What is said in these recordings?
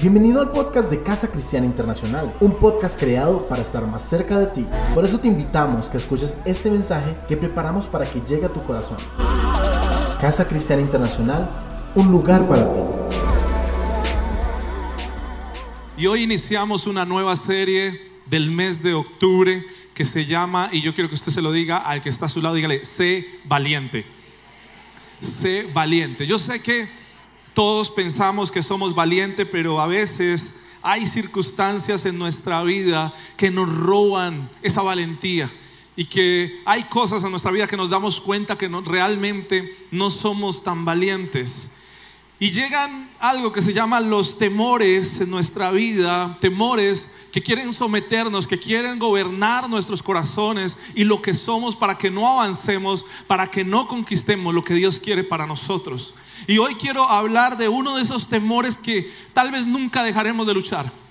Bienvenido al podcast de Casa Cristiana Internacional, un podcast creado para estar más cerca de ti. Por eso te invitamos que escuches este mensaje que preparamos para que llegue a tu corazón. Casa Cristiana Internacional, un lugar para ti. Y hoy iniciamos una nueva serie del mes de octubre que se llama, y yo quiero que usted se lo diga al que está a su lado, dígale, sé valiente. Sé valiente. Yo sé que todos pensamos que somos valientes, pero a veces hay circunstancias en nuestra vida que nos roban esa valentía y que hay cosas en nuestra vida que nos damos cuenta que no, realmente no somos tan valientes. Y llegan algo que se llama los temores en nuestra vida, temores que quieren someternos, que quieren gobernar nuestros corazones y lo que somos para que no avancemos, para que no conquistemos lo que Dios quiere para nosotros. Y hoy quiero hablar de uno de esos temores que tal vez nunca dejaremos de luchar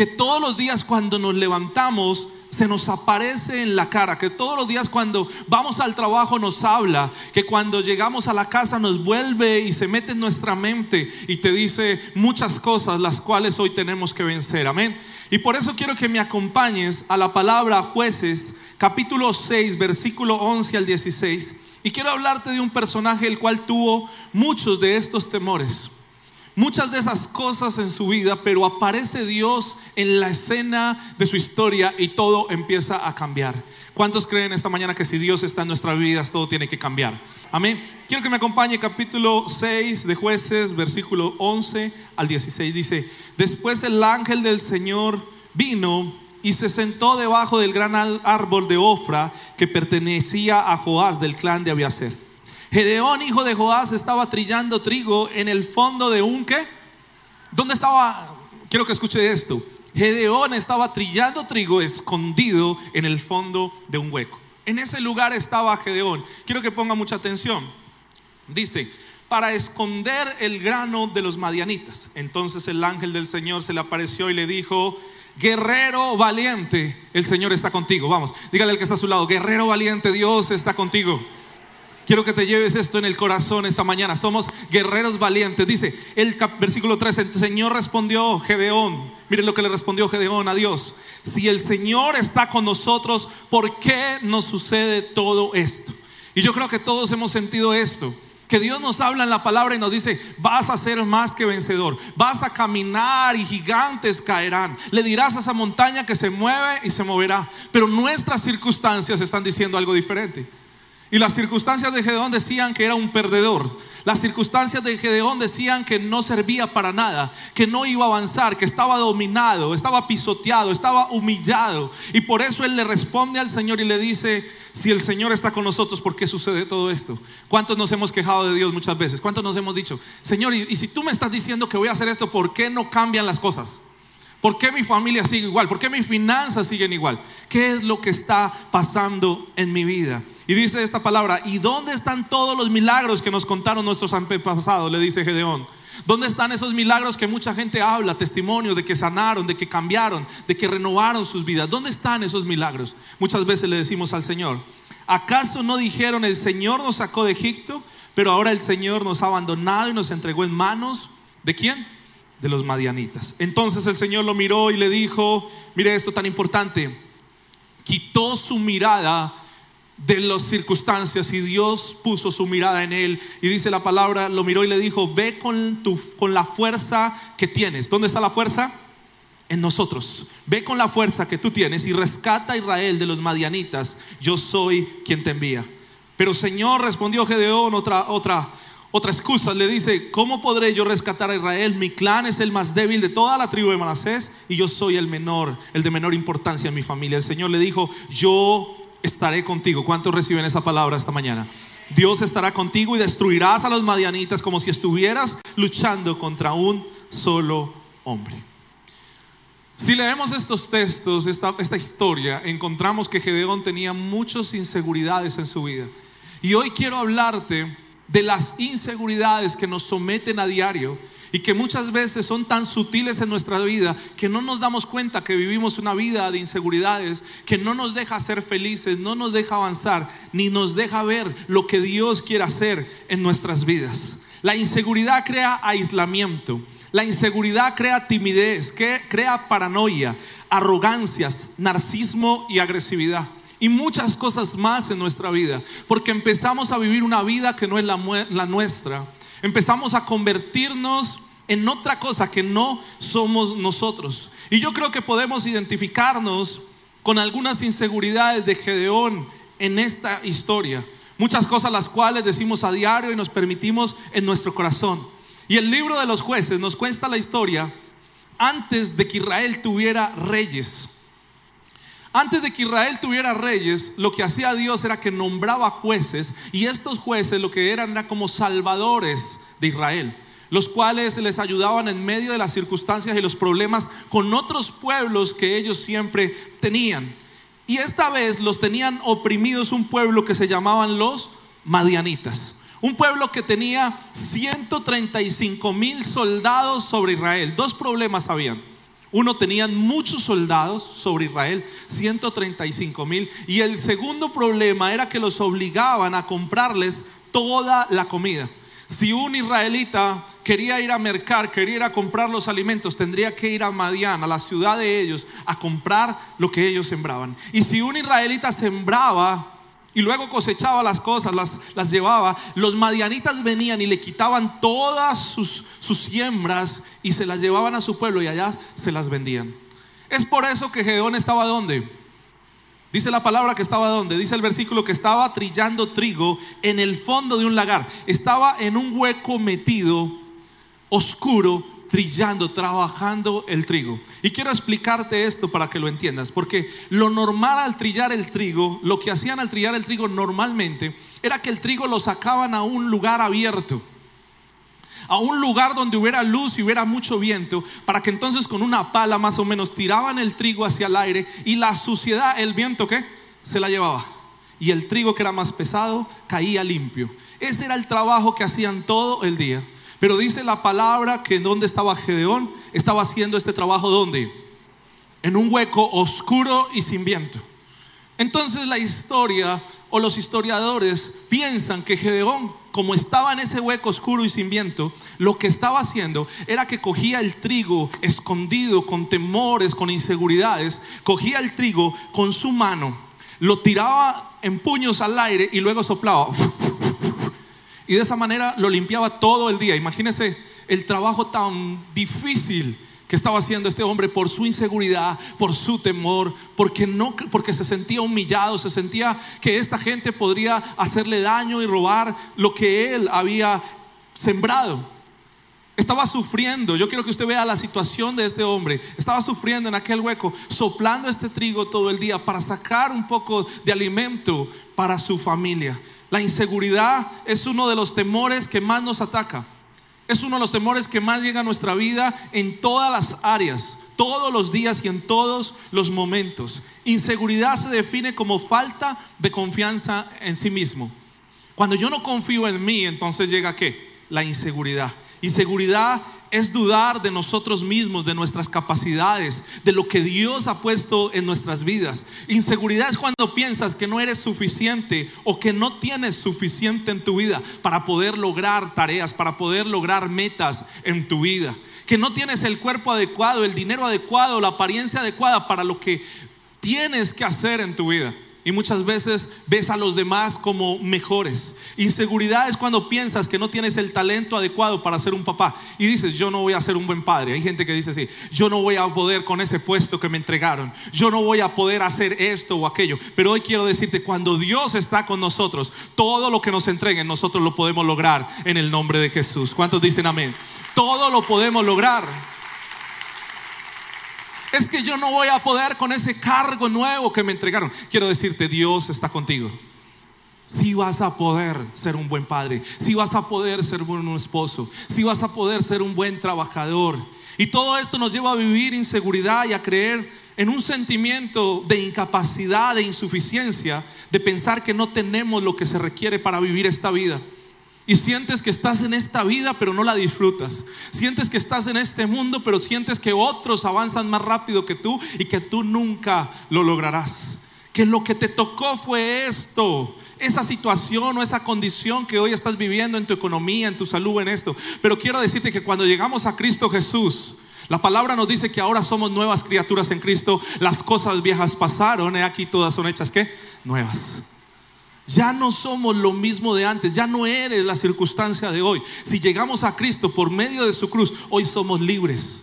que todos los días cuando nos levantamos se nos aparece en la cara, que todos los días cuando vamos al trabajo nos habla, que cuando llegamos a la casa nos vuelve y se mete en nuestra mente y te dice muchas cosas las cuales hoy tenemos que vencer. Amén. Y por eso quiero que me acompañes a la palabra jueces, capítulo 6, versículo 11 al 16. Y quiero hablarte de un personaje el cual tuvo muchos de estos temores muchas de esas cosas en su vida, pero aparece Dios en la escena de su historia y todo empieza a cambiar. ¿Cuántos creen esta mañana que si Dios está en nuestras vidas, todo tiene que cambiar? Amén. Quiero que me acompañe capítulo 6 de jueces, versículo 11 al 16. Dice, después el ángel del Señor vino y se sentó debajo del gran árbol de Ofra que pertenecía a Joás del clan de Abiaser. Gedeón, hijo de Joás, estaba trillando trigo en el fondo de un qué? ¿Dónde estaba? Quiero que escuche esto. Gedeón estaba trillando trigo escondido en el fondo de un hueco. En ese lugar estaba Gedeón. Quiero que ponga mucha atención. Dice, para esconder el grano de los madianitas. Entonces el ángel del Señor se le apareció y le dijo, guerrero valiente, el Señor está contigo. Vamos, dígale al que está a su lado, guerrero valiente, Dios está contigo. Quiero que te lleves esto en el corazón esta mañana. Somos guerreros valientes. Dice el versículo 13, el Señor respondió Gedeón. Miren lo que le respondió Gedeón a Dios. Si el Señor está con nosotros, ¿por qué nos sucede todo esto? Y yo creo que todos hemos sentido esto. Que Dios nos habla en la palabra y nos dice, vas a ser más que vencedor, vas a caminar y gigantes caerán. Le dirás a esa montaña que se mueve y se moverá. Pero nuestras circunstancias están diciendo algo diferente. Y las circunstancias de Gedeón decían que era un perdedor. Las circunstancias de Gedeón decían que no servía para nada, que no iba a avanzar, que estaba dominado, estaba pisoteado, estaba humillado. Y por eso él le responde al Señor y le dice, si el Señor está con nosotros, ¿por qué sucede todo esto? ¿Cuántos nos hemos quejado de Dios muchas veces? ¿Cuántos nos hemos dicho, Señor, y, si tú me estás diciendo que voy a hacer esto, ¿por qué no cambian las cosas? ¿Por qué mi familia sigue igual? ¿Por qué mis finanzas siguen igual? ¿Qué es lo que está pasando en mi vida? Y dice esta palabra, ¿y dónde están todos los milagros que nos contaron nuestros antepasados? Le dice Gedeón. ¿Dónde están esos milagros que mucha gente habla, testimonio de que sanaron, de que cambiaron, de que renovaron sus vidas? ¿Dónde están esos milagros? Muchas veces le decimos al Señor, ¿acaso no dijeron el Señor nos sacó de Egipto, pero ahora el Señor nos ha abandonado y nos entregó en manos de quién? De los madianitas. Entonces el Señor lo miró y le dijo, mire esto tan importante, quitó su mirada de las circunstancias y Dios puso su mirada en él y dice la palabra, lo miró y le dijo, ve con, tu, con la fuerza que tienes. ¿Dónde está la fuerza? En nosotros. Ve con la fuerza que tú tienes y rescata a Israel de los madianitas. Yo soy quien te envía. Pero Señor, respondió Gedeón, otra, otra, otra excusa, le dice, ¿cómo podré yo rescatar a Israel? Mi clan es el más débil de toda la tribu de Manasés y yo soy el menor, el de menor importancia en mi familia. El Señor le dijo, yo estaré contigo. ¿Cuántos reciben esa palabra esta mañana? Dios estará contigo y destruirás a los madianitas como si estuvieras luchando contra un solo hombre. Si leemos estos textos, esta, esta historia, encontramos que Gedeón tenía muchas inseguridades en su vida. Y hoy quiero hablarte de las inseguridades que nos someten a diario y que muchas veces son tan sutiles en nuestra vida que no nos damos cuenta que vivimos una vida de inseguridades que no nos deja ser felices, no nos deja avanzar, ni nos deja ver lo que Dios quiere hacer en nuestras vidas. La inseguridad crea aislamiento. La inseguridad crea timidez, crea paranoia, arrogancias, narcismo y agresividad. Y muchas cosas más en nuestra vida. Porque empezamos a vivir una vida que no es la, la nuestra. Empezamos a convertirnos en otra cosa que no somos nosotros. Y yo creo que podemos identificarnos con algunas inseguridades de Gedeón en esta historia. Muchas cosas las cuales decimos a diario y nos permitimos en nuestro corazón. Y el libro de los jueces nos cuenta la historia antes de que Israel tuviera reyes. Antes de que Israel tuviera reyes, lo que hacía Dios era que nombraba jueces y estos jueces lo que eran era como salvadores de Israel, los cuales les ayudaban en medio de las circunstancias y los problemas con otros pueblos que ellos siempre tenían. Y esta vez los tenían oprimidos un pueblo que se llamaban los madianitas. Un pueblo que tenía 135 mil soldados sobre Israel. Dos problemas habían. Uno, tenían muchos soldados sobre Israel, 135 mil. Y el segundo problema era que los obligaban a comprarles toda la comida. Si un israelita quería ir a mercar, quería ir a comprar los alimentos, tendría que ir a Madián, a la ciudad de ellos, a comprar lo que ellos sembraban. Y si un israelita sembraba y luego cosechaba las cosas, las, las, llevaba. Los madianitas venían y le quitaban todas sus, sus siembras y se las llevaban a su pueblo y allá se las vendían. Es por eso que Gedeón estaba donde. Dice la palabra que estaba donde. Dice el versículo que estaba trillando trigo en el fondo de un lagar. Estaba en un hueco metido, oscuro, trillando, trabajando el trigo. Y quiero explicarte esto para que lo entiendas, porque lo normal al trillar el trigo, lo que hacían al trillar el trigo normalmente, era que el trigo lo sacaban a un lugar abierto a un lugar donde hubiera luz y hubiera mucho viento, para que entonces con una pala más o menos tiraban el trigo hacia el aire y la suciedad, el viento que se la llevaba. Y el trigo que era más pesado caía limpio. Ese era el trabajo que hacían todo el día. Pero dice la palabra que en donde estaba Gedeón, estaba haciendo este trabajo donde? En un hueco oscuro y sin viento. Entonces la historia o los historiadores piensan que Gedeón, como estaba en ese hueco oscuro y sin viento, lo que estaba haciendo era que cogía el trigo escondido, con temores, con inseguridades, cogía el trigo con su mano, lo tiraba en puños al aire y luego soplaba y de esa manera lo limpiaba todo el día. Imagínense el trabajo tan difícil que estaba haciendo este hombre por su inseguridad, por su temor, porque no porque se sentía humillado, se sentía que esta gente podría hacerle daño y robar lo que él había sembrado. Estaba sufriendo, yo quiero que usted vea la situación de este hombre. Estaba sufriendo en aquel hueco, soplando este trigo todo el día para sacar un poco de alimento para su familia. La inseguridad es uno de los temores que más nos ataca. Es uno de los temores que más llega a nuestra vida en todas las áreas, todos los días y en todos los momentos. Inseguridad se define como falta de confianza en sí mismo. Cuando yo no confío en mí, entonces llega qué? La inseguridad. Inseguridad es dudar de nosotros mismos, de nuestras capacidades, de lo que Dios ha puesto en nuestras vidas. Inseguridad es cuando piensas que no eres suficiente o que no tienes suficiente en tu vida para poder lograr tareas, para poder lograr metas en tu vida. Que no tienes el cuerpo adecuado, el dinero adecuado, la apariencia adecuada para lo que tienes que hacer en tu vida. Y muchas veces ves a los demás como mejores. Inseguridad es cuando piensas que no tienes el talento adecuado para ser un papá. Y dices, yo no voy a ser un buen padre. Hay gente que dice así, yo no voy a poder con ese puesto que me entregaron. Yo no voy a poder hacer esto o aquello. Pero hoy quiero decirte, cuando Dios está con nosotros, todo lo que nos entreguen, nosotros lo podemos lograr en el nombre de Jesús. ¿Cuántos dicen amén? Todo lo podemos lograr es que yo no voy a poder con ese cargo nuevo que me entregaron. Quiero decirte, Dios está contigo. Si vas a poder ser un buen padre, si vas a poder ser un buen esposo, si vas a poder ser un buen trabajador. Y todo esto nos lleva a vivir inseguridad y a creer en un sentimiento de incapacidad, de insuficiencia, de pensar que no tenemos lo que se requiere para vivir esta vida. Y sientes que estás en esta vida pero no la disfrutas. Sientes que estás en este mundo pero sientes que otros avanzan más rápido que tú y que tú nunca lo lograrás. que lo que te tocó fue esto, esa situación o esa condición que hoy estás viviendo en tu economía, en tu salud, en esto. Pero quiero decirte que cuando llegamos a Cristo Jesús, la palabra nos dice que ahora somos nuevas criaturas en Cristo, las cosas viejas pasaron, aquí todas son hechas, ¿qué? Nuevas. Ya no somos lo mismo de antes, ya no eres la circunstancia de hoy. Si llegamos a Cristo por medio de su cruz, hoy somos libres.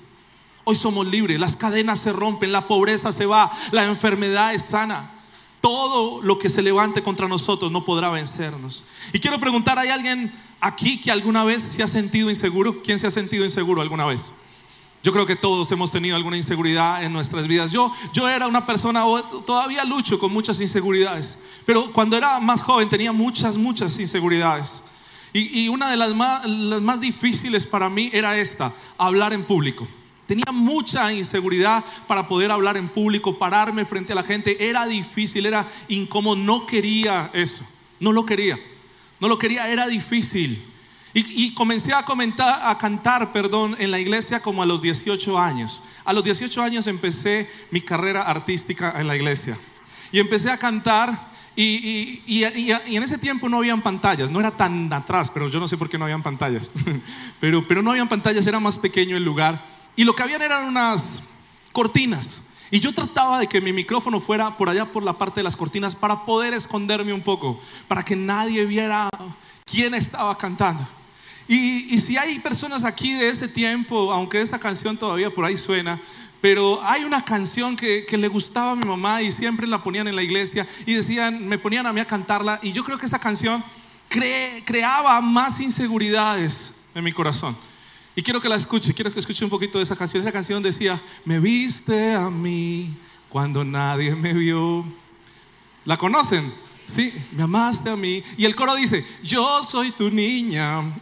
Hoy somos libres, las cadenas se rompen, la pobreza se va, la enfermedad es sana todo lo que se levante contra nosotros no podrá vencernos. Y quiero preguntar, ¿hay alguien aquí que alguna vez se ha sentido inseguro? ¿Quién se ha sentido inseguro alguna vez? Yo creo que todos hemos tenido alguna inseguridad en nuestras vidas. Yo, yo era una persona, todavía lucho con muchas inseguridades, pero cuando era más joven tenía muchas, muchas inseguridades. Y, y una de las más, las más difíciles para mí era esta, hablar en público. Tenía mucha inseguridad para poder hablar en público, pararme frente a la gente. Era difícil, era incómodo. No quería eso. No lo quería. No lo quería, era difícil. Y, comencé a, comentar, a cantar perdón, en la iglesia como a los 18 años. A los 18 años empecé mi carrera artística en la iglesia. Y empecé a cantar y, y, en ese tiempo no habían pantallas, no era tan atrás, pero yo no sé por qué no habían pantallas. pero, pero no habían pantallas, era más pequeño el lugar. Y lo que habían eran unas cortinas. Y yo trataba de que mi micrófono fuera por allá por la parte de las cortinas para poder esconderme un poco, para que nadie viera quién estaba cantando. Y, si hay personas aquí de ese tiempo, aunque esa canción todavía por ahí suena, pero hay una canción que, le gustaba a mi mamá y siempre la ponían en la iglesia y decían, me ponían a mí a cantarla y yo creo que esa canción creaba más inseguridades en mi corazón. Y quiero que la escuche, quiero que escuche un poquito de esa canción. Esa canción decía, me viste a mí cuando nadie me vio. ¿La conocen? Sí, me amaste a mí. Y el coro dice, yo soy tu niña.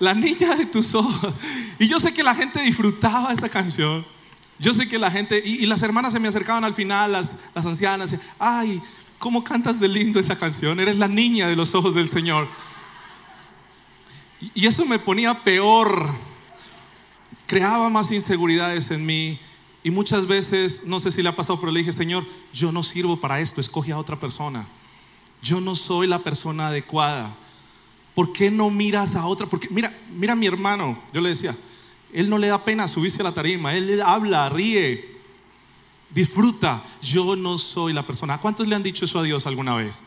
la niña de tus ojos. Y yo sé que la gente disfrutaba esa canción. Yo sé que la gente, y, las hermanas se me acercaban al final, las, las ancianas, ay, ¿cómo cantas de lindo esa canción? Eres la niña de los ojos del Señor. Y eso me ponía peor, creaba más inseguridades en mí. Y muchas veces, no sé si le ha pasado, pero le dije, Señor, yo no sirvo para esto, escoge a otra persona. Yo no soy la persona adecuada. ¿Por qué no miras a otra? Porque mira, mira a mi hermano, yo le decía, él no le da pena subirse a la tarima, él habla, ríe, disfruta. Yo no soy la persona. ¿Cuántos le han dicho eso a Dios alguna vez?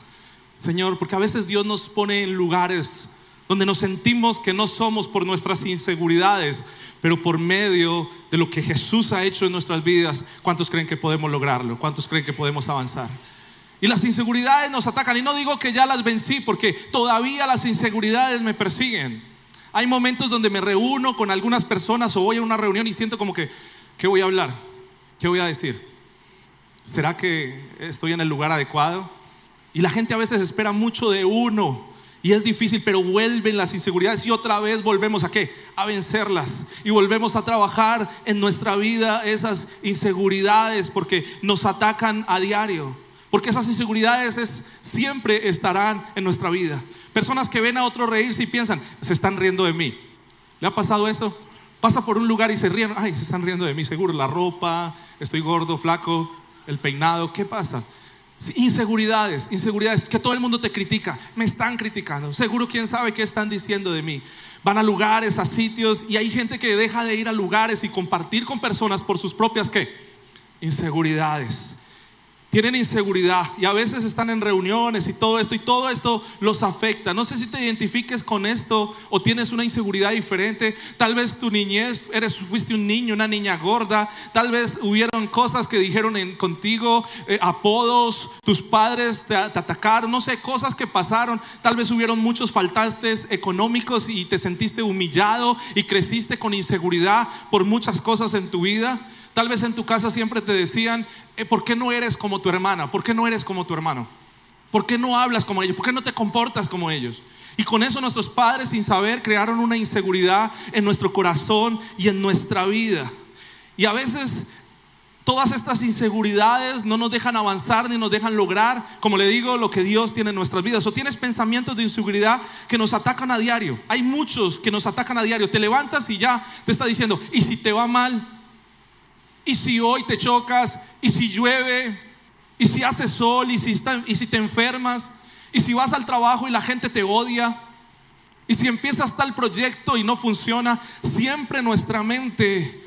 Señor, porque a veces Dios nos pone en lugares donde nos sentimos que no somos por nuestras inseguridades, pero por medio de lo que Jesús ha hecho en nuestras vidas, ¿cuántos creen que podemos lograrlo? ¿Cuántos creen que podemos avanzar? Y las inseguridades nos atacan. Y no digo que ya las vencí, porque todavía las inseguridades me persiguen. Hay momentos donde me reúno con algunas personas o voy a una reunión y siento como que, ¿qué voy a hablar? ¿Qué voy a decir? ¿Será que estoy en el lugar adecuado? Y la gente a veces espera mucho de uno. Y es difícil, pero vuelven las inseguridades y otra vez volvemos a qué? A vencerlas. Y volvemos a trabajar en nuestra vida esas inseguridades porque nos atacan a diario. Porque esas inseguridades siempre estarán en nuestra vida. Personas que ven a otro reírse y piensan, se están riendo de mí. ¿Le ha pasado eso? Pasa por un lugar y se ríen, ay, se están riendo de mí, seguro, la ropa, estoy gordo, flaco, el peinado, ¿qué pasa? Inseguridades, inseguridades, que todo el mundo te critica, me están criticando, seguro quién sabe qué están diciendo de mí. Van a lugares, a sitios y hay gente que deja de ir a lugares y compartir con personas por sus propias qué? Inseguridades tienen inseguridad y a veces están en reuniones y todo esto y todo esto los afecta. No sé si te identifiques con esto o tienes una inseguridad diferente. Tal vez tu niñez, eres, fuiste un niño, una niña gorda. Tal vez hubieron cosas que dijeron en, contigo, eh, apodos, tus padres te, te, atacaron, no sé, cosas que pasaron. Tal vez hubieron muchos faltantes económicos y te sentiste humillado y creciste con inseguridad por muchas cosas en tu vida. Tal vez en tu casa siempre te decían, eh, ¿por qué no eres como tu hermana? ¿Por qué no eres como tu hermano? ¿Por qué no hablas como ellos? ¿Por qué no te comportas como ellos? Y con eso nuestros padres, sin saber, crearon una inseguridad en nuestro corazón y en nuestra vida. Y a veces todas estas inseguridades no nos dejan avanzar ni nos dejan lograr, como le digo, lo que Dios tiene en nuestras vidas. O tienes pensamientos de inseguridad que nos atacan a diario. Hay muchos que nos atacan a diario. Te levantas y ya te está diciendo, ¿y si te va mal? ¿Y si hoy te chocas? ¿Y si llueve? ¿Y si hace sol? ¿Y si, ¿Y si te enfermas? ¿Y si vas al trabajo y la gente te odia? ¿Y si empiezas tal proyecto y no funciona? Siempre nuestra mente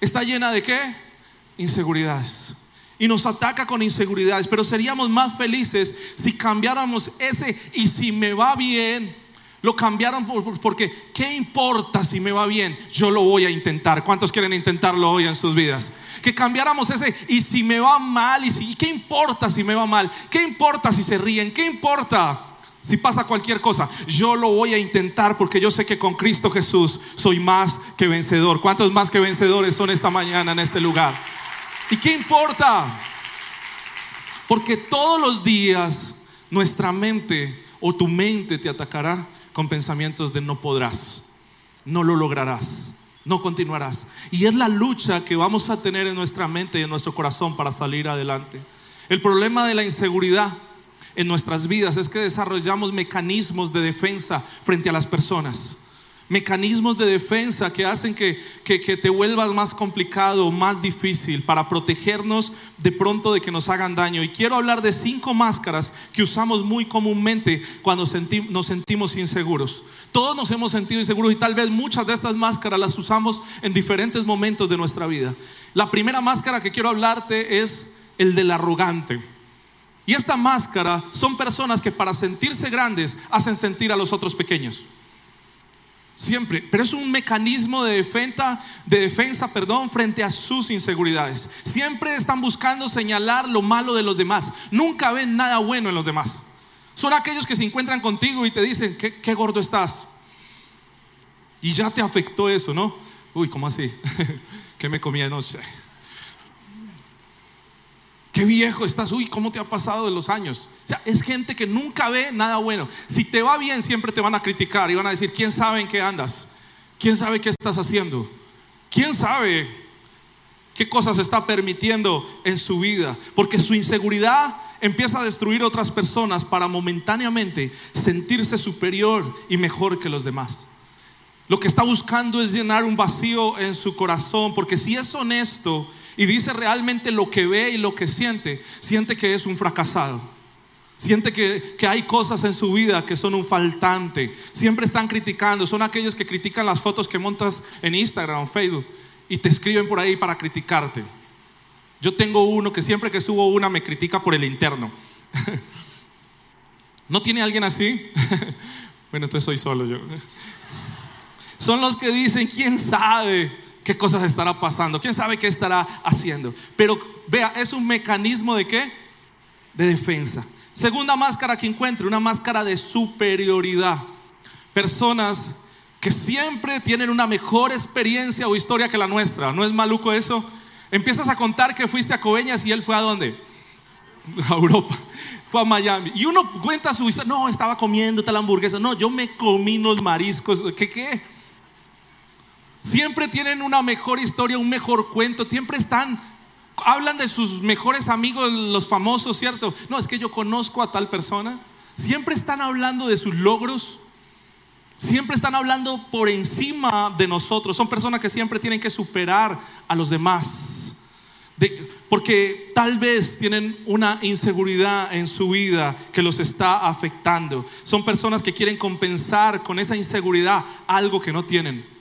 está llena de qué? Inseguridades. Y nos ataca con inseguridades. Pero seríamos más felices si cambiáramos ese y si me va bien lo cambiaron porque, ¿qué importa si me va bien? Yo lo voy a intentar. ¿Cuántos quieren intentarlo hoy en sus vidas? Que cambiáramos ese, y si me va mal, y si, ¿qué importa si me va mal? ¿Qué importa si se ríen? ¿Qué importa si pasa cualquier cosa? Yo lo voy a intentar porque yo sé que con Cristo Jesús soy más que vencedor. ¿Cuántos más que vencedores son esta mañana en este lugar? ¿Y qué importa? Porque todos los días nuestra mente o tu mente te atacará con pensamientos de no podrás, no lo lograrás, no continuarás. Y es la lucha que vamos a tener en nuestra mente y en nuestro corazón para salir adelante. El problema de la inseguridad en nuestras vidas es que desarrollamos mecanismos de defensa frente a las personas mecanismos de defensa que hacen que, te vuelvas más complicado, más difícil para protegernos de pronto de que nos hagan daño. Y quiero hablar de cinco máscaras que usamos muy comúnmente cuando nos sentimos inseguros. Todos nos hemos sentido inseguros y tal vez muchas de estas máscaras las usamos en diferentes momentos de nuestra vida. La primera máscara que quiero hablarte es el del arrogante. Y esta máscara son personas que para sentirse grandes hacen sentir a los otros pequeños. Siempre, pero es un mecanismo de defensa, de defensa, perdón, frente a sus inseguridades. Siempre están buscando señalar lo malo de los demás. Nunca ven nada bueno en los demás. Son aquellos que se encuentran contigo y te dicen, qué, gordo estás. Y ya te afectó eso, ¿no? Uy, ¿cómo así? ¿Qué me comí anoche? Qué viejo estás, uy, ¿cómo te ha pasado de los años? O sea, es gente que nunca ve nada bueno. Si te va bien, siempre te van a criticar y van a decir, ¿quién sabe en qué andas? ¿Quién sabe qué estás haciendo? ¿Quién sabe qué cosas está permitiendo en su vida? Porque su inseguridad empieza a destruir otras personas para momentáneamente sentirse superior y mejor que los demás. Lo que está buscando es llenar un vacío en su corazón, porque si es honesto y dice realmente lo que ve y lo que siente, siente que es un fracasado. Siente que, hay cosas en su vida que son un faltante. Siempre están criticando. Son aquellos que critican las fotos que montas en Instagram Facebook y te escriben por ahí para criticarte. Yo tengo uno que siempre que subo una me critica por el interno. ¿No tiene alguien así? bueno, entonces soy solo yo. Son los que dicen, ¿quién sabe? qué cosas estará pasando, quién sabe qué estará haciendo. Pero vea, es un mecanismo de qué? De defensa. Segunda máscara que encuentro, una máscara de superioridad. Personas que siempre tienen una mejor experiencia o historia que la nuestra. ¿No es maluco eso? Empiezas a contar que fuiste a Coveñas y él fue a dónde? A Europa. Fue a Miami. Y uno cuenta su historia. No, estaba comiendo tal hamburguesa. No, yo me comí los mariscos. ¿Qué qué? Siempre tienen una mejor historia, un mejor cuento. Siempre están, hablan de sus mejores amigos, los famosos, ¿cierto? No, es que yo conozco a tal persona. Siempre están hablando de sus logros. Siempre están hablando por encima de nosotros. Son personas que siempre tienen que superar a los demás. porque tal vez tienen una inseguridad en su vida que los está afectando. Son personas que quieren compensar con esa inseguridad algo que no tienen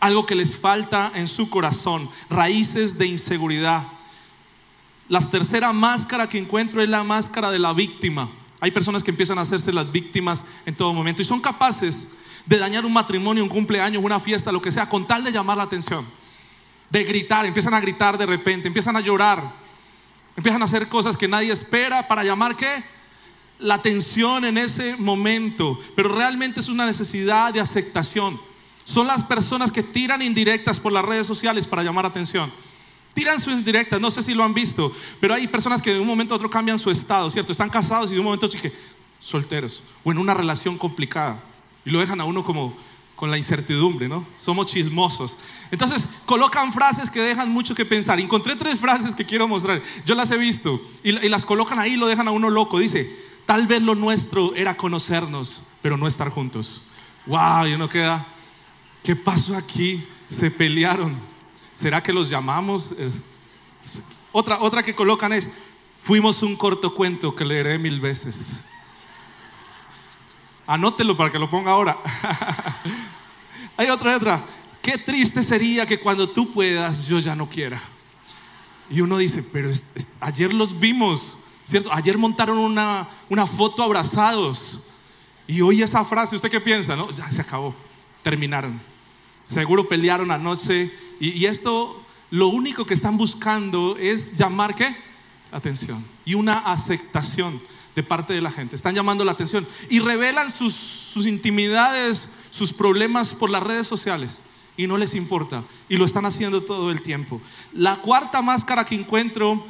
algo que les falta en su corazón, raíces de inseguridad. La tercera máscara que encuentro es la máscara de la víctima. Hay personas que empiezan a hacerse las víctimas en todo momento y son capaces de dañar un matrimonio, un cumpleaños, una fiesta, lo que sea, con tal de llamar la atención, de gritar, empiezan a gritar de repente, empiezan a llorar, empiezan a hacer cosas que nadie espera para llamar? La atención en ese momento, pero realmente es una necesidad de aceptación son las personas que tiran indirectas por las redes sociales para llamar atención. Tiran sus indirectas, no sé si lo han visto, pero hay personas que de un momento a otro cambian su estado, ¿cierto? Están casados y de un momento a otro solteros o en una relación complicada y lo dejan a uno como con la incertidumbre, ¿no? Somos chismosos. Entonces colocan frases que dejan mucho que pensar. Encontré tres frases que quiero mostrar. Yo las he visto y, las colocan ahí y lo dejan a uno loco. Dice, tal vez lo nuestro era conocernos, pero no estar juntos. Wow, y uno queda, ¿Qué pasó aquí? Se pelearon. ¿Será que los llamamos? Otra, otra que colocan es, fuimos un corto cuento que leeré mil veces. Anótelo para que lo ponga ahora. hay otra, otra. Qué triste sería que cuando tú puedas yo ya no quiera. Y uno dice, pero ayer los vimos, ¿cierto? Ayer montaron una, una foto abrazados. Y hoy esa frase, ¿usted qué piensa? No, ya se acabó, terminaron. Seguro pelearon anoche. Y, esto, lo único que están buscando es llamar, ¿qué? Atención. Y una aceptación de parte de la gente. Están llamando la atención. Y revelan sus, sus intimidades, sus problemas por las redes sociales y no les importa. Y lo están haciendo todo el tiempo. La cuarta máscara que encuentro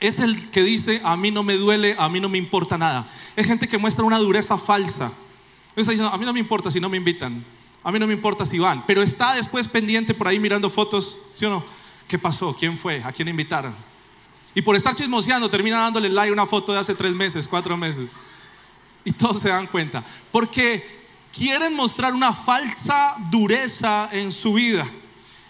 es el que dice, a mí no me duele, a mí no me importa nada. Es gente que muestra una dureza falsa. Está diciendo, a mí no me importa si no me invitan. A mí no me importa si van. Pero está después pendiente por ahí mirando fotos, ¿sí o no? ¿Qué pasó? ¿Quién fue? ¿A quién invitaron? Y por estar chismoseando termina dándole like a una foto de hace tres meses, cuatro meses. Y todos se dan cuenta. Porque quieren mostrar una falsa dureza en su vida.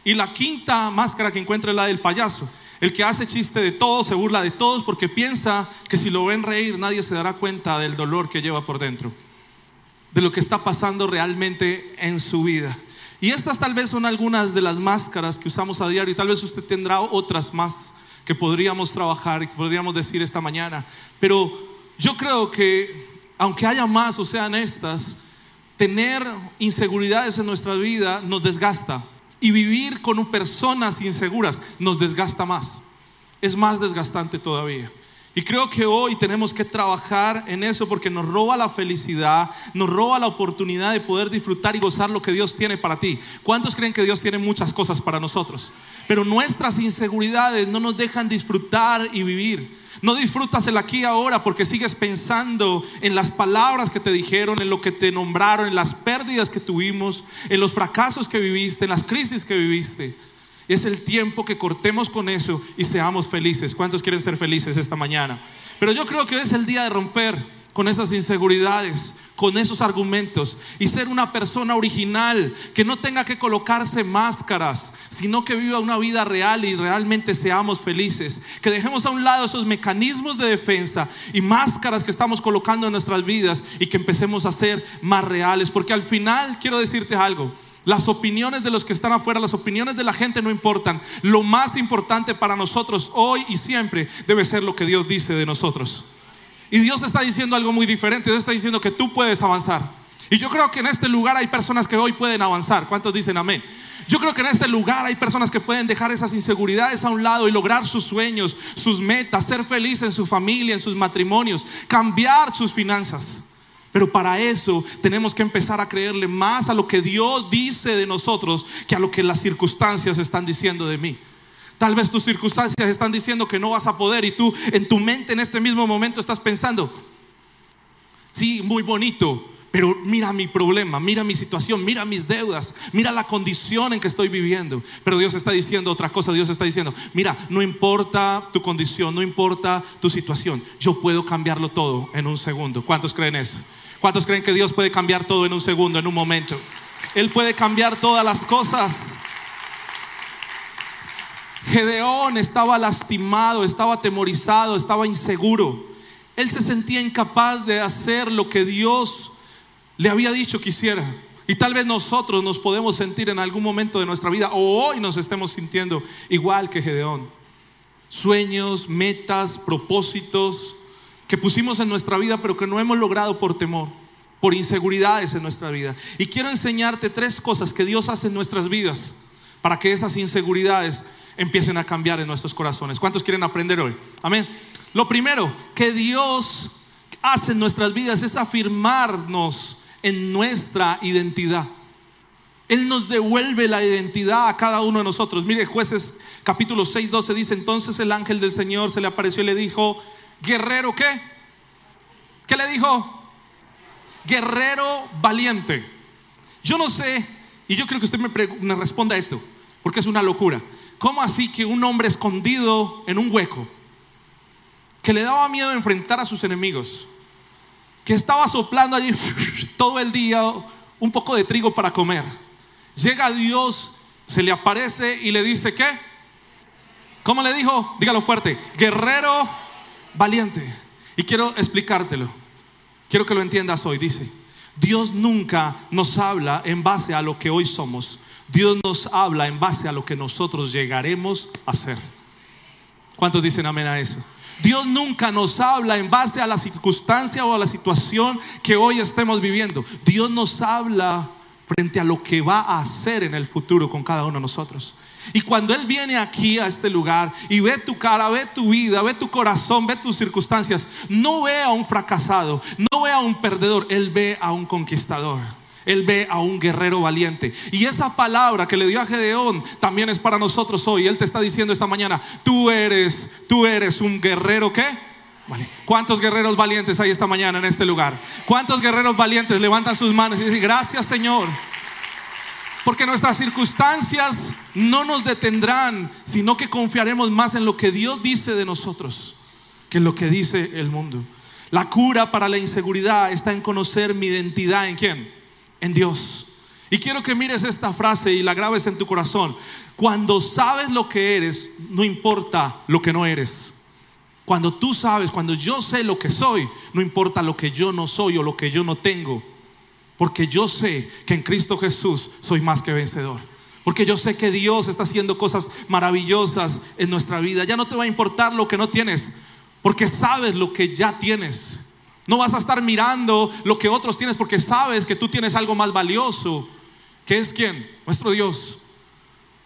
Y la quinta máscara que encuentra es la del payaso. El que hace chiste de todos, se burla de todos porque piensa que si lo ven reír nadie se dará cuenta del dolor que lleva por dentro, de lo que está pasando realmente en su vida. Y estas tal vez son algunas de las máscaras que usamos a diario y tal vez usted tendrá otras más que podríamos trabajar y que podríamos decir esta mañana. Pero yo creo que aunque haya más o sean estas, tener inseguridades en nuestra vida nos desgasta y vivir con personas inseguras nos desgasta más. Es más desgastante todavía. Y creo que hoy tenemos que trabajar en eso porque nos roba la felicidad, nos roba la oportunidad de poder disfrutar y gozar lo que Dios tiene para ti. ¿Cuántos creen que Dios tiene muchas cosas para nosotros? Pero nuestras inseguridades no nos dejan disfrutar y vivir. No disfrutas el aquí y ahora porque sigues pensando en las palabras que te dijeron, en lo que te nombraron, en las pérdidas que tuvimos, en los fracasos que viviste, en las crisis que viviste. Es el tiempo que cortemos con eso y seamos felices. ¿Cuántos quieren ser felices esta mañana? Pero yo creo que es el día de romper con esas inseguridades, con esos argumentos y ser una persona original, que no tenga que colocarse máscaras, sino que viva una vida real y realmente seamos felices. Que dejemos a un lado esos mecanismos de defensa y máscaras que estamos colocando en nuestras vidas y que empecemos a ser más reales. Porque al final quiero decirte algo. Las opiniones de los que están afuera, las opiniones de la gente no importan. Lo más importante para nosotros hoy y siempre debe ser lo que Dios dice de nosotros. Y Dios está diciendo algo muy diferente. Dios está diciendo que tú puedes avanzar. Y yo creo que en este lugar hay personas que hoy pueden avanzar. ¿Cuántos dicen amén? Yo creo que en este lugar hay personas que pueden dejar esas inseguridades a un lado y lograr sus sueños, sus metas, ser feliz en su familia, en sus matrimonios, cambiar sus finanzas. Pero para eso tenemos que empezar a creerle más a lo que Dios dice de nosotros que a lo que las circunstancias están diciendo de mí. Tal vez tus circunstancias están diciendo que no vas a poder y tú en tu mente en este mismo momento estás pensando, sí, muy bonito, pero mira mi problema, mira mi situación, mira mis deudas, mira la condición en que estoy viviendo. Pero Dios está diciendo otra cosa, Dios está diciendo, mira, no importa tu condición, no importa tu situación, yo puedo cambiarlo todo en un segundo. ¿Cuántos creen eso? ¿Cuántos creen que Dios puede cambiar todo en un segundo, en un momento? Él puede cambiar todas las cosas. Gedeón estaba lastimado, estaba atemorizado, estaba inseguro. Él se sentía incapaz de hacer lo que Dios le había dicho que hiciera. Y tal vez nosotros nos podemos sentir en algún momento de nuestra vida o hoy nos estemos sintiendo igual que Gedeón. Sueños, metas, propósitos que pusimos en nuestra vida pero que no hemos logrado por temor, por inseguridades en nuestra vida. Y quiero enseñarte tres cosas que Dios hace en nuestras vidas para que esas inseguridades empiecen a cambiar en nuestros corazones. ¿Cuántos quieren aprender hoy? Amén. Lo primero que Dios hace en nuestras vidas es afirmarnos en nuestra identidad. Él nos devuelve la identidad a cada uno de nosotros. Mire, jueces capítulo 6, 12 dice, entonces el ángel del Señor se le apareció y le dijo, guerrero, ¿qué? ¿Qué le dijo? Guerrero valiente. Yo no sé, y yo creo que usted me, me responda esto porque es una locura. ¿Cómo así que un hombre escondido en un hueco, que le daba miedo enfrentar a sus enemigos, que estaba soplando allí todo el día un poco de trigo para comer, llega Dios, se le aparece y le dice, ¿qué? ¿Cómo le dijo? Dígalo fuerte. Guerrero valiente. Y quiero explicártelo. Quiero que lo entiendas hoy. Dice, Dios nunca nos habla en base a lo que hoy somos. Dios nos habla en base a lo que nosotros llegaremos a ser. ¿Cuántos dicen amén a eso? Dios nunca nos habla en base a la circunstancia o a la situación que hoy estemos viviendo. Dios nos habla frente a lo que va a hacer en el futuro con cada uno de nosotros. Y cuando Él viene aquí a este lugar y ve tu cara, ve tu vida, ve tu corazón, ve tus circunstancias, no ve a un fracasado, no ve a un perdedor, Él ve a un conquistador. Él ve a un guerrero valiente. Y esa palabra que le dio a Gedeón también es para nosotros hoy. Él te está diciendo esta mañana, tú eres, tú eres un guerrero. Vale. ¿Cuántos guerreros valientes hay esta mañana en este lugar? ¿Cuántos guerreros valientes levantan sus manos y dicen, gracias Señor? Porque nuestras circunstancias no nos detendrán, sino que confiaremos más en lo que Dios dice de nosotros que en lo que dice el mundo. La cura para la inseguridad está en conocer mi identidad en quién? En Dios. Y quiero que mires esta frase y la grabes en tu corazón. Cuando sabes lo que eres, no importa lo que no eres. Cuando tú sabes, cuando yo sé lo que soy, no importa lo que yo no soy o lo que yo no tengo. Porque yo sé que en Cristo Jesús soy más que vencedor. Porque yo sé que Dios está haciendo cosas maravillosas en nuestra vida. Ya no te va a importar lo que no tienes, porque sabes lo que ya tienes. No vas a estar mirando lo que otros tienes porque sabes que tú tienes algo más valioso. ¿Que es quién? Nuestro Dios.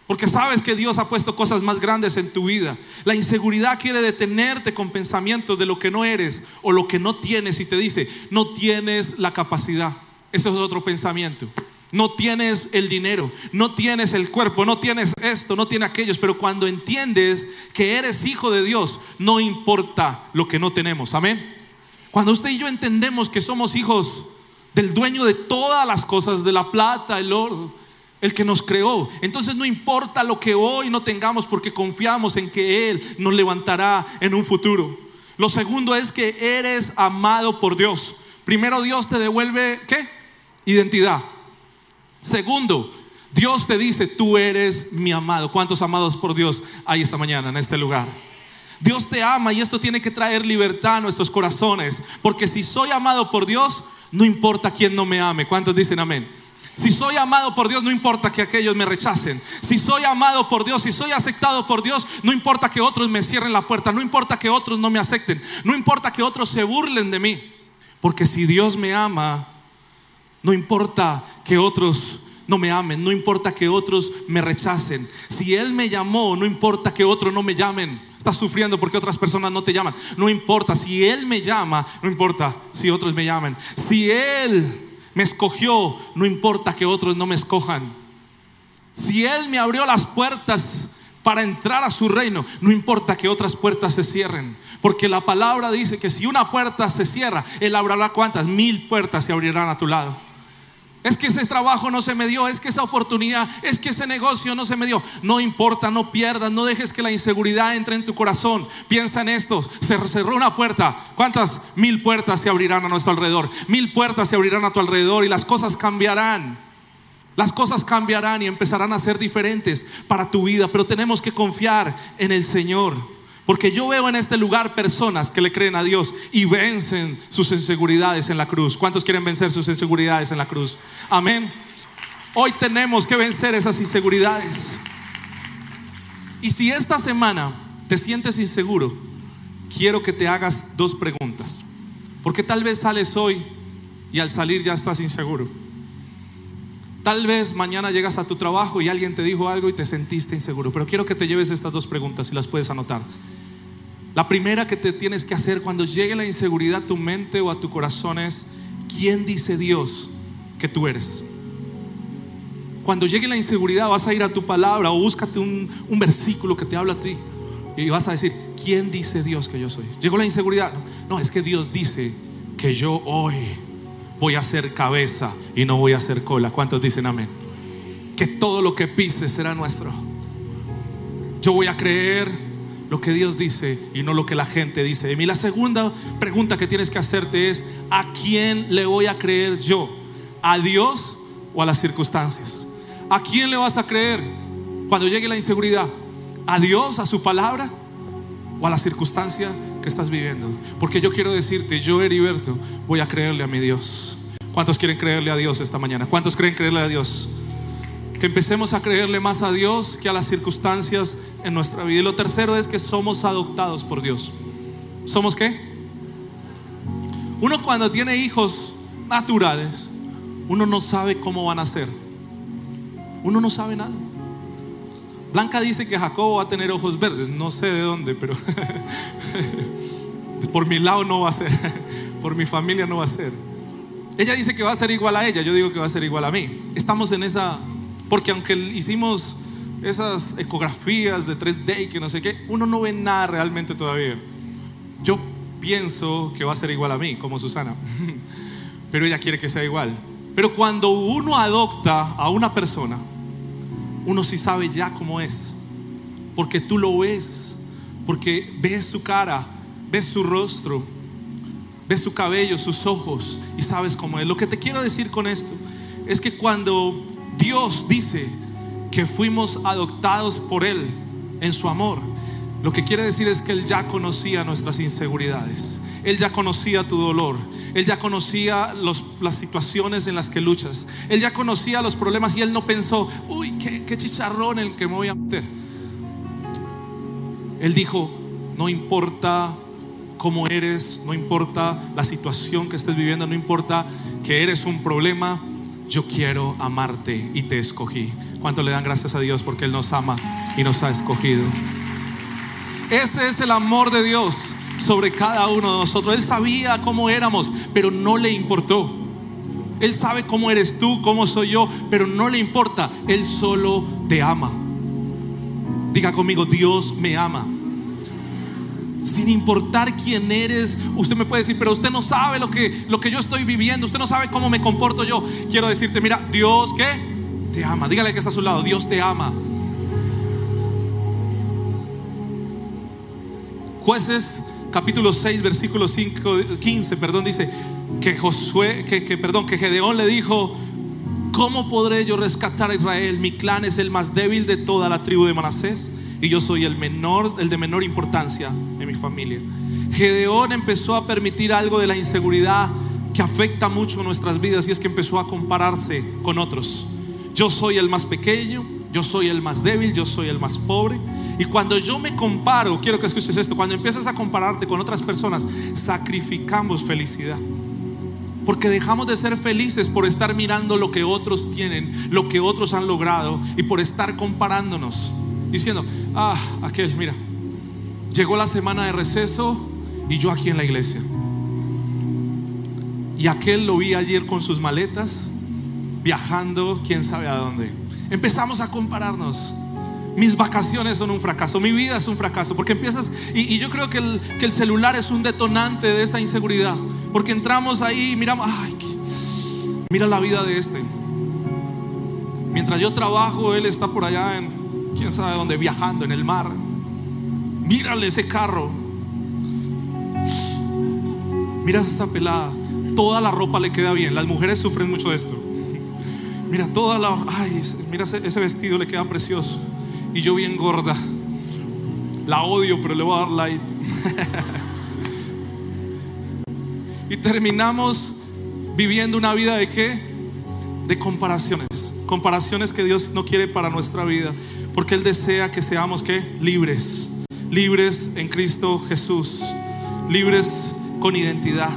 Porque sabes que Dios ha puesto cosas más grandes en tu vida. La inseguridad quiere detenerte con pensamientos de lo que no eres o lo que no tienes y te dice, no tienes la capacidad. Ese es otro pensamiento. No tienes el dinero, no tienes el cuerpo, no tienes esto, no tienes aquellos. Pero cuando entiendes que eres hijo de Dios, no importa lo que no tenemos. Amén. Cuando usted y yo entendemos que somos hijos del dueño de todas las cosas, de la plata, el oro, el que nos creó. Entonces no importa lo que hoy no tengamos porque confiamos en que Él nos levantará en un futuro. Lo segundo es que eres amado por Dios. Primero Dios te devuelve, ¿qué? Identidad. Segundo, Dios te dice, tú eres mi amado. ¿Cuántos amados por Dios hay esta mañana en este lugar? Dios te ama y esto tiene que traer libertad a nuestros corazones. Porque si soy amado por Dios, no importa quién no me ame. ¿Cuántos dicen amén? Si soy amado por Dios, no importa que aquellos me rechacen. Si soy amado por Dios, si soy aceptado por Dios, no importa que otros me cierren la puerta, no importa que otros no me acepten, no importa que otros se burlen de mí. Porque si Dios me ama, no importa que otros no me amen, no importa que otros me rechacen. Si Él me llamó, no importa que otros no me llamen. Estás sufriendo porque otras personas no te llaman. No importa, si Él me llama, no importa si otros me llaman. Si Él me escogió, no importa que otros no me escojan. Si Él me abrió las puertas para entrar a su reino, no importa que otras puertas se cierren, porque la palabra dice que si una puerta se cierra, Él abrirá cuántas, mil puertas se abrirán a tu lado. Es que ese trabajo no se me dio, es que esa oportunidad, es que ese negocio no se me dio. No importa, no pierdas, no dejes que la inseguridad entre en tu corazón. Piensa en esto, se cerró una puerta. ¿Cuántas mil puertas se abrirán a nuestro alrededor? Mil puertas se abrirán a tu alrededor y las cosas cambiarán. Las cosas cambiarán y empezarán a ser diferentes para tu vida, pero tenemos que confiar en el Señor. Porque yo veo en este lugar personas que le creen a Dios y vencen sus inseguridades en la cruz. ¿Cuántos quieren vencer sus inseguridades en la cruz? Amén. Hoy tenemos que vencer esas inseguridades. Y si esta semana te sientes inseguro, quiero que te hagas dos preguntas. Porque tal vez sales hoy y al salir ya estás inseguro. Tal vez mañana llegas a tu trabajo y alguien te dijo algo y te sentiste inseguro. Pero quiero que te lleves estas dos preguntas y las puedes anotar. La primera que te tienes que hacer cuando llegue la inseguridad a tu mente o a tu corazón es, ¿quién dice Dios que tú eres? Cuando llegue la inseguridad vas a ir a tu palabra o búscate un, un versículo que te habla a ti y vas a decir, ¿quién dice Dios que yo soy? Llegó la inseguridad. No, es que Dios dice que yo hoy voy a ser cabeza y no voy a ser cola. ¿Cuántos dicen amén? Que todo lo que pise será nuestro. Yo voy a creer lo que Dios dice y no lo que la gente dice de mí. La segunda pregunta que tienes que hacerte es, ¿a quién le voy a creer yo? ¿A Dios o a las circunstancias? ¿A quién le vas a creer cuando llegue la inseguridad? ¿A Dios, a su palabra o a la circunstancia que estás viviendo? Porque yo quiero decirte, yo Heriberto, voy a creerle a mi Dios. ¿Cuántos quieren creerle a Dios esta mañana? ¿Cuántos creen creerle a Dios? Que empecemos a creerle más a Dios que a las circunstancias en nuestra vida. Y lo tercero es que somos adoptados por Dios. ¿Somos qué? Uno cuando tiene hijos naturales, uno no sabe cómo van a ser. Uno no sabe nada. Blanca dice que Jacobo va a tener ojos verdes. No sé de dónde, pero por mi lado no va a ser. Por mi familia no va a ser. Ella dice que va a ser igual a ella. Yo digo que va a ser igual a mí. Estamos en esa... Porque aunque hicimos esas ecografías de 3D y que no sé qué, uno no ve nada realmente todavía. Yo pienso que va a ser igual a mí, como Susana. Pero ella quiere que sea igual. Pero cuando uno adopta a una persona, uno sí sabe ya cómo es. Porque tú lo ves. Porque ves su cara, ves su rostro, ves su cabello, sus ojos y sabes cómo es. Lo que te quiero decir con esto es que cuando Dios dice que fuimos adoptados por Él en su amor, lo que quiere decir es que Él ya conocía nuestras inseguridades. Él ya conocía tu dolor. Él ya conocía las situaciones en las que luchas. Él ya conocía los problemas y Él no pensó, uy, qué, qué chicharrón el que me voy a meter. Él dijo, no importa cómo eres, no importa la situación que estés viviendo, no importa que eres un problema, yo quiero amarte y te escogí. ¿Cuánto le dan gracias a Dios porque Él nos ama y nos ha escogido? Ese es el amor de Dios sobre cada uno de nosotros. Él sabía cómo éramos, pero no le importó. Él sabe cómo eres tú, cómo soy yo, pero no le importa. Él solo te ama. Diga conmigo, Dios me ama. Sin importar quién eres, usted me puede decir, pero usted no sabe lo que, lo que yo estoy viviendo, usted no sabe cómo me comporto yo. Quiero decirte, mira, Dios que te ama. Dígale que está a su lado, Dios te ama. Jueces capítulo 6 versículo 5, 15, perdón, dice que Josué, que, perdón, que Gedeón le dijo, ¿cómo podré yo rescatar a Israel? Mi clan es el más débil de toda la tribu de Manasés y yo soy el menor, el de menor importancia en mi familia. Gedeón empezó a permitir algo de la inseguridad que afecta mucho nuestras vidas y es que empezó a compararse con otros. Yo soy el más pequeño, yo soy el más débil, yo soy el más pobre. Y cuando yo me comparo, quiero que escuches esto, cuando empiezas a compararte con otras personas, sacrificamos felicidad. Porque dejamos de ser felices por estar mirando lo que otros tienen, lo que otros han logrado y por estar comparándonos. Diciendo, ah, aquel, mira, llegó la semana de receso y yo aquí en la iglesia. Y aquel lo vi ayer con sus maletas, viajando quién sabe a dónde empezamos a compararnos. Mis vacaciones son un fracaso, mi vida es un fracaso, porque empiezas, y, yo creo que el, que el, celular es un detonante de esa inseguridad, porque entramos ahí y miramos, ay, mira la vida de este. Mientras yo trabajo, él está por allá en, quién sabe dónde, viajando en el mar. Mírale ese carro. Mira esta pelada. Toda la ropa le queda bien. Las mujeres sufren mucho de esto. Mira toda la... Ay, mira ese, vestido le queda precioso. Y yo bien gorda. La odio, pero le voy a dar like. y terminamos viviendo una vida de qué? De comparaciones. Comparaciones que Dios no quiere para nuestra vida. Porque Él desea que seamos qué? Libres. Libres en Cristo Jesús. Libres con identidad.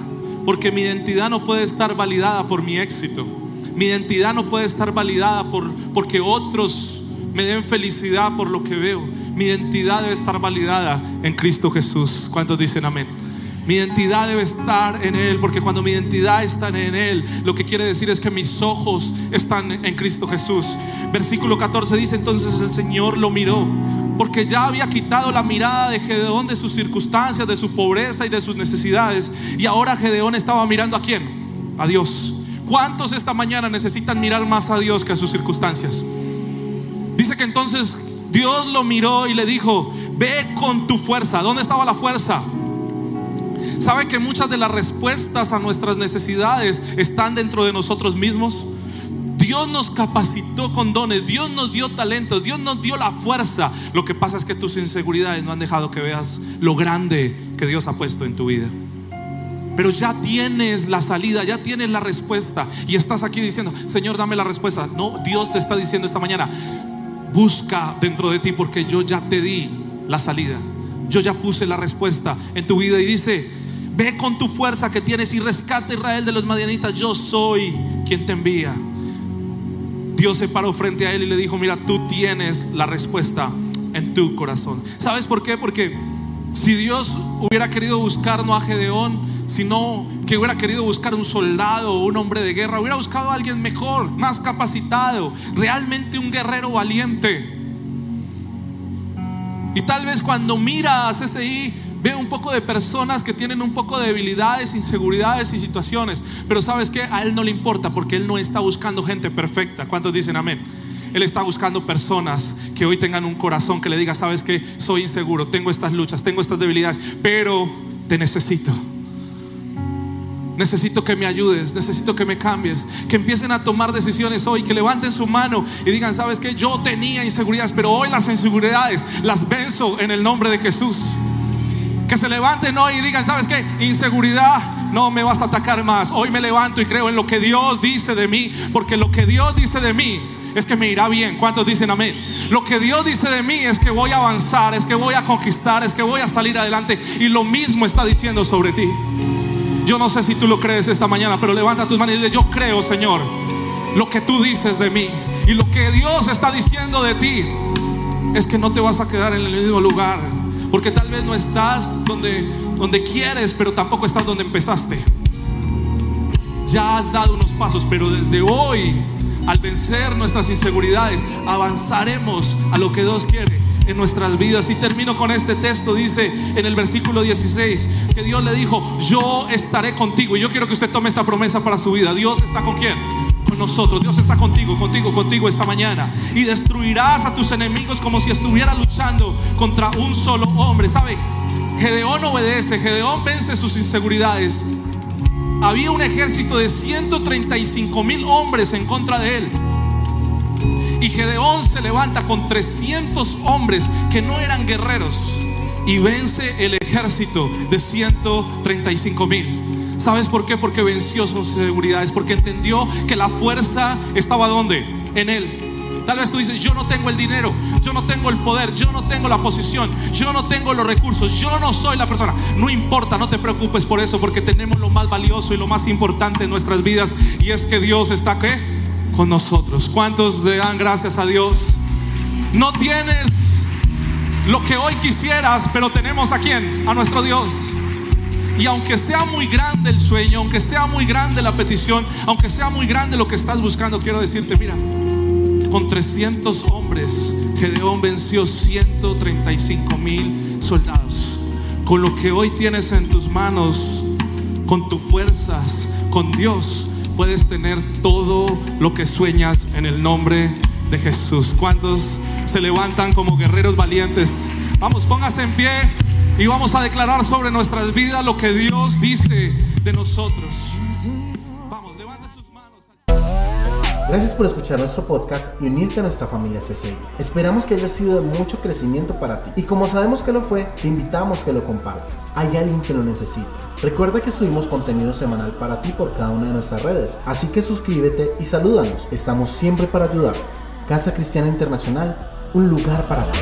Porque mi identidad no puede estar validada por mi éxito. Mi identidad no puede estar validada por, porque otros me den felicidad por lo que veo. Mi identidad debe estar validada en Cristo Jesús. ¿Cuántos dicen amén? Mi identidad debe estar en Él, porque cuando mi identidad está en Él, lo que quiere decir es que mis ojos están en Cristo Jesús. Versículo 14 dice entonces el Señor lo miró, porque ya había quitado la mirada de Gedeón de sus circunstancias, de su pobreza y de sus necesidades, y ahora Gedeón estaba mirando a quién? A Dios. ¿Cuántos esta mañana necesitan mirar más a Dios que a sus circunstancias? Dice que entonces Dios lo miró y le dijo, ve con tu fuerza. ¿Dónde estaba la fuerza? ¿Sabe que muchas de las respuestas a nuestras necesidades están dentro de nosotros mismos? Dios nos capacitó con dones, Dios nos dio talento, Dios nos dio la fuerza. Lo que pasa es que tus inseguridades no han dejado que veas lo grande que Dios ha puesto en tu vida. Pero ya tienes la salida, ya tienes la respuesta. Y estás aquí diciendo, Señor, dame la respuesta. No, Dios te está diciendo esta mañana, busca dentro de ti porque yo ya te di la salida. Yo ya puse la respuesta en tu vida y dice, ve con tu fuerza que tienes y rescata a Israel de los madianitas. Yo soy quien te envía. Dios se paró frente a él y le dijo, mira, tú tienes la respuesta en tu corazón. ¿Sabes por qué? Porque si Dios hubiera querido buscar no a Gedeón, sino que hubiera querido buscar un soldado o un hombre de guerra, hubiera buscado a alguien mejor, más capacitado, realmente un guerrero valiente. Y tal vez cuando mira a CCI ve un poco de personas que tienen un poco de debilidades, inseguridades y situaciones, pero sabes que a él no le importa porque él no está buscando gente perfecta. ¿Cuántos dicen amén? Él está buscando personas que hoy tengan un corazón que le diga, sabes que soy inseguro, tengo estas luchas, tengo estas debilidades, pero te necesito. Necesito que me ayudes, necesito que me cambies, que empiecen a tomar decisiones hoy, que levanten su mano y digan, sabes que yo tenía inseguridades, pero hoy las inseguridades las venzo en el nombre de Jesús. Que se levanten hoy y digan, ¿sabes qué? Inseguridad, no me vas a atacar más. Hoy me levanto y creo en lo que Dios dice de mí, porque lo que Dios dice de mí es que me irá bien. ¿Cuántos dicen amén? Lo que Dios dice de mí es que voy a avanzar, es que voy a conquistar, es que voy a salir adelante. Y lo mismo está diciendo sobre ti. Yo no sé si tú lo crees esta mañana, pero levanta tus manos y dile, yo creo, Señor, lo que tú dices de mí. Y lo que Dios está diciendo de ti es que no te vas a quedar en el mismo lugar. Porque tal vez no estás donde, donde quieres, pero tampoco estás donde empezaste. Ya has dado unos pasos, pero desde hoy al vencer nuestras inseguridades, avanzaremos a lo que Dios quiere en nuestras vidas. Y termino con este texto, dice en el versículo 16, que Dios le dijo, yo estaré contigo. Y yo quiero que usted tome esta promesa para su vida. Dios está con quién? Nosotros. Dios está contigo, contigo, contigo esta mañana. Y destruirás a tus enemigos como si estuviera luchando contra un solo hombre. ¿Sabe? Gedeón obedece, Gedeón vence sus inseguridades había un ejército de 135 mil hombres en contra de él. Y Gedeón se levanta con 300 hombres que no eran guerreros y vence el ejército de 135 mil. ¿Sabes por qué? Porque venció sus seguridades, porque entendió que la fuerza estaba donde? En él. Tal vez tú dices, yo no tengo el dinero, yo no tengo el poder, yo no tengo la posición, yo no tengo los recursos, yo no soy la persona. No importa, no te preocupes por eso, porque tenemos lo más valioso y lo más importante en nuestras vidas y es que Dios está ¿qué? con nosotros. ¿Cuántos le dan gracias a Dios? No tienes lo que hoy quisieras, pero tenemos a quién? A nuestro Dios. Y aunque sea muy grande el sueño, aunque sea muy grande la petición, aunque sea muy grande lo que estás buscando, quiero decirte, mira, con 300 hombres, Gedeón venció 135 mil soldados. Con lo que hoy tienes en tus manos, con tus fuerzas, con Dios, puedes tener todo lo que sueñas en el nombre de Jesús. ¿Cuántos se levantan como guerreros valientes? Vamos, póngase en pie y vamos a declarar sobre nuestras vidas lo que Dios dice de nosotros. Gracias por escuchar nuestro podcast y unirte a nuestra familia CCI. Esperamos que haya sido de mucho crecimiento para ti. Y como sabemos que lo fue, te invitamos que lo compartas. Hay alguien que lo necesita. Recuerda que subimos contenido semanal para ti por cada una de nuestras redes. Así que suscríbete y salúdanos. Estamos siempre para ayudar. Casa Cristiana Internacional, un lugar para ti.